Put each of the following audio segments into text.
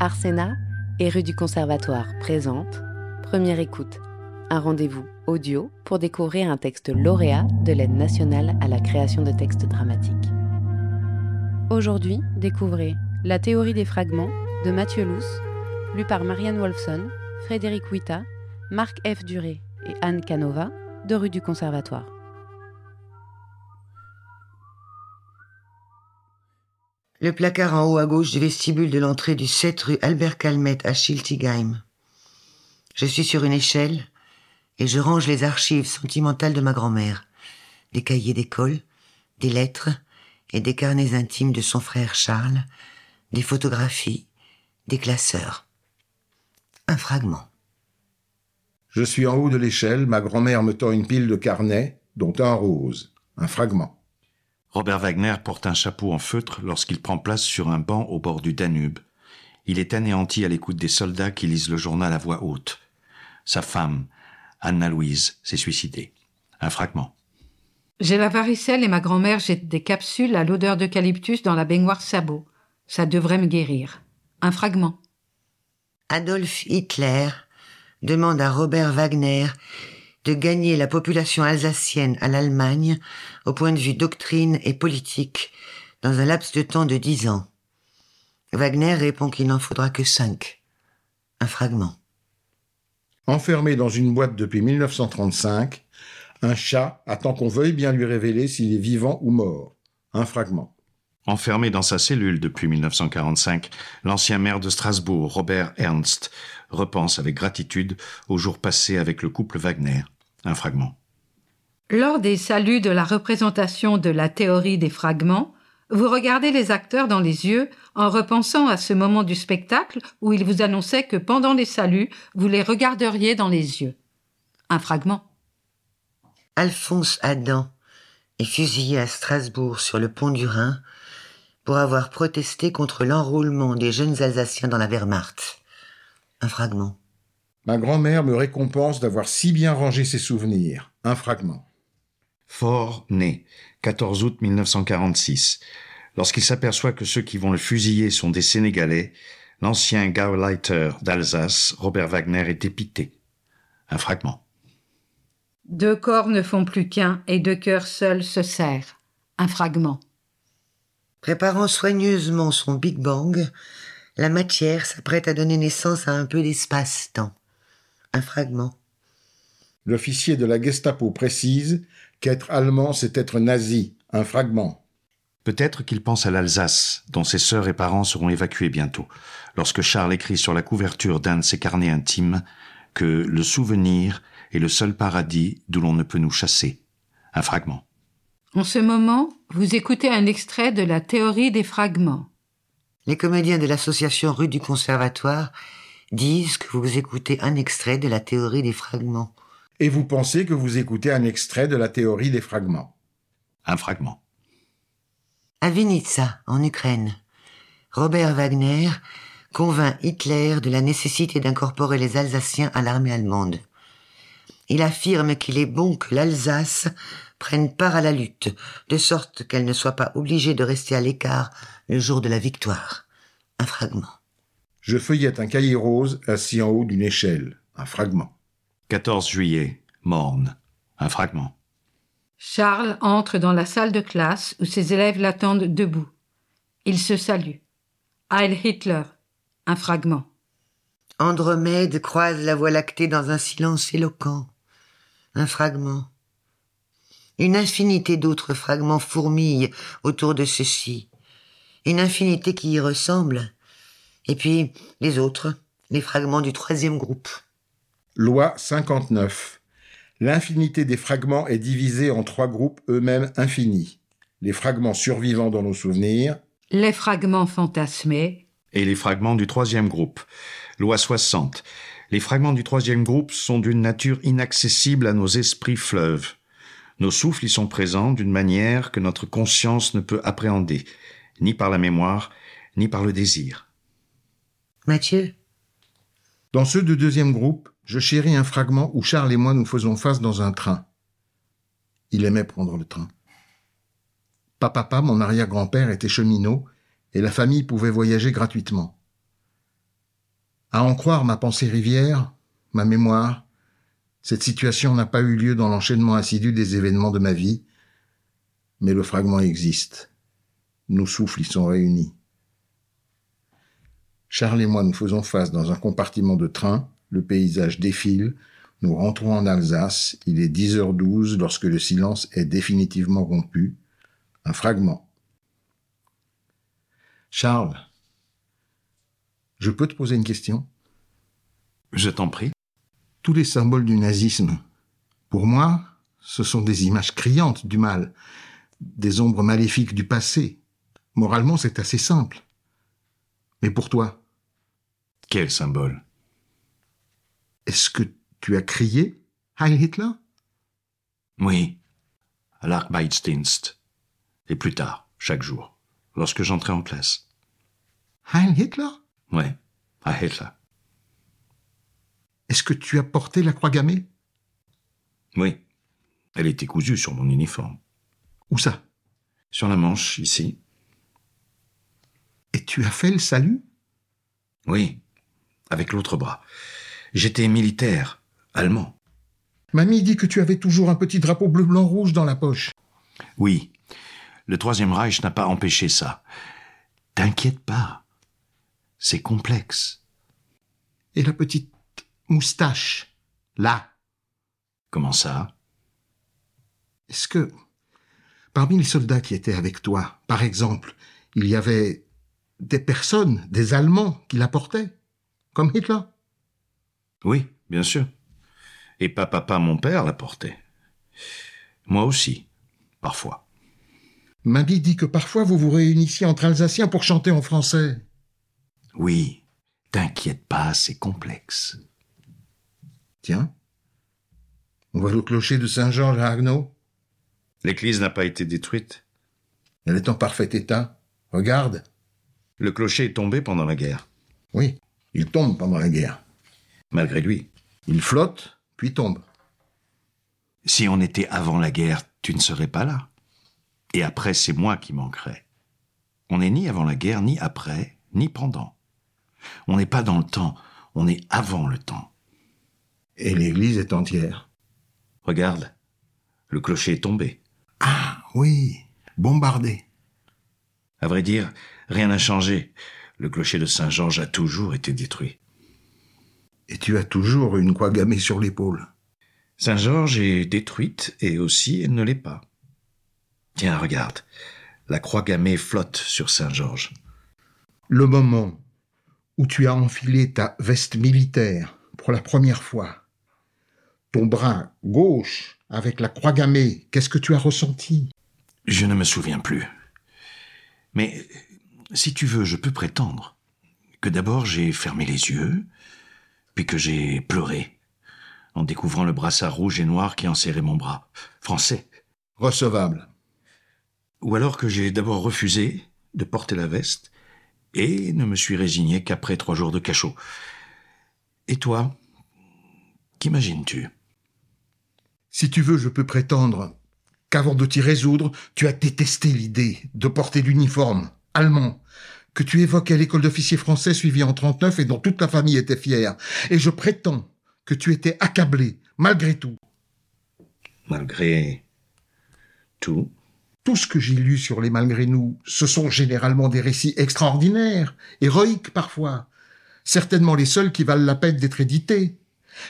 Arsena et rue du Conservatoire présente Première écoute, un rendez-vous audio pour découvrir un texte lauréat de l'aide nationale à la création de textes dramatiques. Aujourd'hui, découvrez La théorie des fragments de Mathieu Luce, lu par Marianne Wolfson, Frédéric Wita, Marc F. Duré et Anne Canova de rue du Conservatoire. Le placard en haut à gauche du vestibule de l'entrée du 7 rue Albert Calmette à Schiltigheim. Je suis sur une échelle et je range les archives sentimentales de ma grand-mère, des cahiers d'école, des lettres et des carnets intimes de son frère Charles, des photographies, des classeurs. Un fragment. Je suis en haut de l'échelle, ma grand-mère me tend une pile de carnets, dont un rose, un fragment. Robert Wagner porte un chapeau en feutre lorsqu'il prend place sur un banc au bord du Danube. Il est anéanti à l'écoute des soldats qui lisent le journal à voix haute. Sa femme, Anna-Louise, s'est suicidée. Un fragment. J'ai la varicelle et ma grand-mère jette des capsules à l'odeur d'eucalyptus dans la baignoire sabot. Ça devrait me guérir. Un fragment. Adolf Hitler demande à Robert Wagner de gagner la population alsacienne à l'Allemagne au point de vue doctrine et politique dans un laps de temps de dix ans. Wagner répond qu'il n'en faudra que cinq. Un fragment. Enfermé dans une boîte depuis 1935, un chat attend qu'on veuille bien lui révéler s'il est vivant ou mort. Un fragment. Enfermé dans sa cellule depuis 1945, l'ancien maire de Strasbourg, Robert Ernst, repense avec gratitude aux jours passés avec le couple Wagner. Un fragment. Lors des saluts de la représentation de la théorie des fragments, vous regardez les acteurs dans les yeux en repensant à ce moment du spectacle où ils vous annonçaient que pendant les saluts, vous les regarderiez dans les yeux. Un fragment. Alphonse Adam est fusillé à Strasbourg sur le pont du Rhin pour avoir protesté contre l'enrôlement des jeunes Alsaciens dans la Wehrmacht. Un fragment. Ma grand-mère me récompense d'avoir si bien rangé ses souvenirs. Un fragment. Fort né, 14 août 1946. Lorsqu'il s'aperçoit que ceux qui vont le fusiller sont des Sénégalais, l'ancien Gauleiter d'Alsace, Robert Wagner, est épité. Un fragment. Deux corps ne font plus qu'un et deux cœurs seuls se serrent. Un fragment. Préparant soigneusement son Big Bang, la matière s'apprête à donner naissance à un peu d'espace-temps un fragment. L'officier de la Gestapo précise qu'être allemand, c'est être nazi, un fragment. Peut-être qu'il pense à l'Alsace, dont ses sœurs et parents seront évacués bientôt, lorsque Charles écrit sur la couverture d'un de ses carnets intimes que le souvenir est le seul paradis d'où l'on ne peut nous chasser. Un fragment. En ce moment, vous écoutez un extrait de la théorie des fragments. Les comédiens de l'association rue du Conservatoire disent que vous écoutez un extrait de la théorie des fragments. Et vous pensez que vous écoutez un extrait de la théorie des fragments? Un fragment. À Vinitsa, en Ukraine, Robert Wagner convainc Hitler de la nécessité d'incorporer les Alsaciens à l'armée allemande. Il affirme qu'il est bon que l'Alsace prenne part à la lutte, de sorte qu'elle ne soit pas obligée de rester à l'écart le jour de la victoire. Un fragment. Je feuillette un cahier rose assis en haut d'une échelle. Un fragment. 14 juillet. Morne. Un fragment. Charles entre dans la salle de classe où ses élèves l'attendent debout. Il se salue. Heil Hitler. Un fragment. Andromède croise la voie lactée dans un silence éloquent. Un fragment. Une infinité d'autres fragments fourmillent autour de ceci. Une infinité qui y ressemble, et puis les autres, les fragments du troisième groupe. Loi 59. L'infinité des fragments est divisée en trois groupes eux-mêmes infinis. Les fragments survivants dans nos souvenirs. Les fragments fantasmés. Et les fragments du troisième groupe. Loi 60. Les fragments du troisième groupe sont d'une nature inaccessible à nos esprits fleuves. Nos souffles y sont présents d'une manière que notre conscience ne peut appréhender, ni par la mémoire, ni par le désir. Mathieu Dans ceux du deuxième groupe, je chéris un fragment où Charles et moi nous faisons face dans un train. Il aimait prendre le train. Papa, mon arrière-grand-père, était cheminot et la famille pouvait voyager gratuitement. À en croire ma pensée rivière, ma mémoire, cette situation n'a pas eu lieu dans l'enchaînement assidu des événements de ma vie, mais le fragment existe. Nos souffles y sont réunis. Charles et moi nous faisons face dans un compartiment de train, le paysage défile, nous rentrons en Alsace, il est 10h12 lorsque le silence est définitivement rompu. Un fragment. Charles, je peux te poser une question? Je t'en prie. Tous les symboles du nazisme, pour moi, ce sont des images criantes du mal, des ombres maléfiques du passé. Moralement, c'est assez simple. Mais pour toi Quel symbole? Est-ce que tu as crié Heil Hitler Oui, à l'Arbeitsdienst. Et plus tard, chaque jour, lorsque j'entrais en classe. Heil Hitler? Oui, à Hitler. Est-ce que tu as porté la croix gammée? Oui, elle était cousue sur mon uniforme. Où ça? Sur la manche, ici. Et tu as fait le salut? Oui, avec l'autre bras. J'étais militaire, allemand. Mamie dit que tu avais toujours un petit drapeau bleu-blanc-rouge dans la poche. Oui, le Troisième Reich n'a pas empêché ça. T'inquiète pas, c'est complexe. Et la petite moustache, là. Comment ça? Est-ce que, parmi les soldats qui étaient avec toi, par exemple, il y avait des personnes, des Allemands qui la portaient, comme Hitler? Oui, bien sûr. Et pas papa, mon père, la portait. Moi aussi, parfois. Mamie dit que parfois vous vous réunissiez entre Alsaciens pour chanter en français. Oui, t'inquiète pas, c'est complexe. Tiens, on voit le clocher de Saint-Georges à Haguenau. L'église n'a pas été détruite. Elle est en parfait état. Regarde. Le clocher est tombé pendant la guerre. Oui, il tombe pendant la guerre. Malgré lui. Il flotte, puis tombe. Si on était avant la guerre, tu ne serais pas là. Et après, c'est moi qui manquerais. On n'est ni avant la guerre, ni après, ni pendant. On n'est pas dans le temps, on est avant le temps. Et l'église est entière. Regarde, le clocher est tombé. Ah oui, bombardé. À vrai dire, rien n'a changé. Le clocher de Saint-Georges a toujours été détruit. Et tu as toujours une croix gammée sur l'épaule. Saint-Georges est détruite et aussi elle ne l'est pas. Tiens, regarde. La croix gammée flotte sur Saint-Georges. Le moment où tu as enfilé ta veste militaire pour la première fois, ton bras gauche avec la croix gammée, qu'est-ce que tu as ressenti? Je ne me souviens plus. Mais si tu veux, je peux prétendre que d'abord j'ai fermé les yeux, puis que j'ai pleuré en découvrant le brassard rouge et noir qui enserrait mon bras. Français. Recevable. Ou alors que j'ai d'abord refusé de porter la veste et ne me suis résigné qu'après trois jours de cachot. Et toi, qu'imagines-tu? Si tu veux, je peux prétendre qu'avant de t'y résoudre, tu as détesté l'idée de porter l'uniforme allemand que tu évoques à l'école d'officiers français suivi en 39 et dont toute la famille était fière. Et je prétends que tu étais accablé, malgré tout. Malgré tout Tout ce que j'ai lu sur les malgré nous, ce sont généralement des récits extraordinaires, héroïques parfois, certainement les seuls qui valent la peine d'être édités,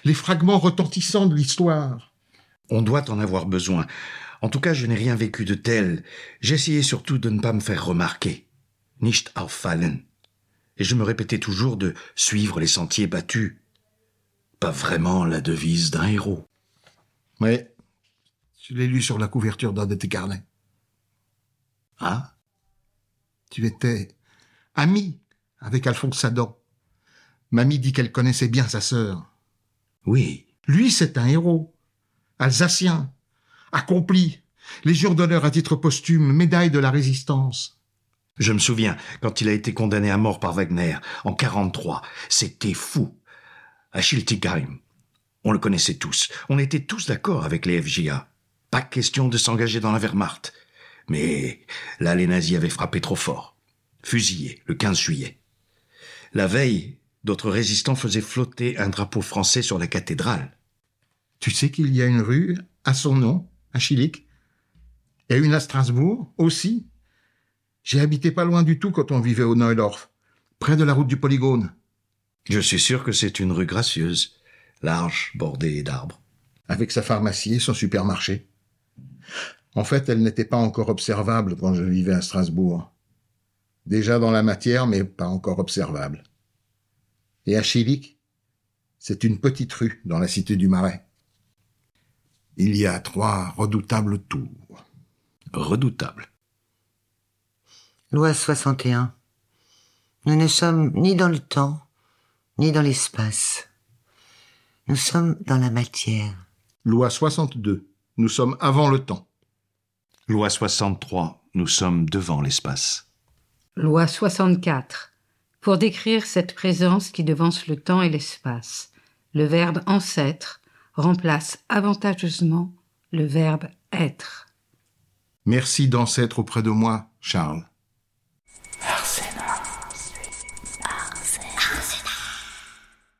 les fragments retentissants de l'histoire. On doit en avoir besoin. En tout cas, je n'ai rien vécu de tel. J'essayais surtout de ne pas me faire remarquer. Nicht auffallen. Et je me répétais toujours de suivre les sentiers battus. Pas vraiment la devise d'un héros. Oui, je l'ai lu sur la couverture d'un de tes carnets. Ah? Tu étais ami avec Alphonse Adam. Mamie dit qu'elle connaissait bien sa sœur. Oui. Lui, c'est un héros. Alsacien. Accompli. Légion d'honneur à titre posthume, médaille de la résistance. Je me souviens, quand il a été condamné à mort par Wagner, en 43, c'était fou. À Schiltigheim. On le connaissait tous. On était tous d'accord avec les FJA. Pas question de s'engager dans la Wehrmacht. Mais là, les nazis avaient frappé trop fort. Fusillé, le 15 juillet. La veille, D'autres résistants faisaient flotter un drapeau français sur la cathédrale. Tu sais qu'il y a une rue à son nom, à Chilic Et une à Strasbourg aussi J'ai habité pas loin du tout quand on vivait au Neudorf, près de la route du Polygone. Je suis sûr que c'est une rue gracieuse, large, bordée d'arbres. Avec sa pharmacie et son supermarché. En fait, elle n'était pas encore observable quand je vivais à Strasbourg. Déjà dans la matière, mais pas encore observable. Et à Chilic, c'est une petite rue dans la cité du Marais. Il y a trois redoutables tours. Redoutable. Loi 61. Nous ne sommes ni dans le temps, ni dans l'espace. Nous sommes dans la matière. Loi 62. Nous sommes avant le temps. Loi 63. Nous sommes devant l'espace. Loi 64. Pour décrire cette présence qui devance le temps et l'espace, le verbe ancêtre remplace avantageusement le verbe être. Merci d'ancêtre auprès de moi, Charles.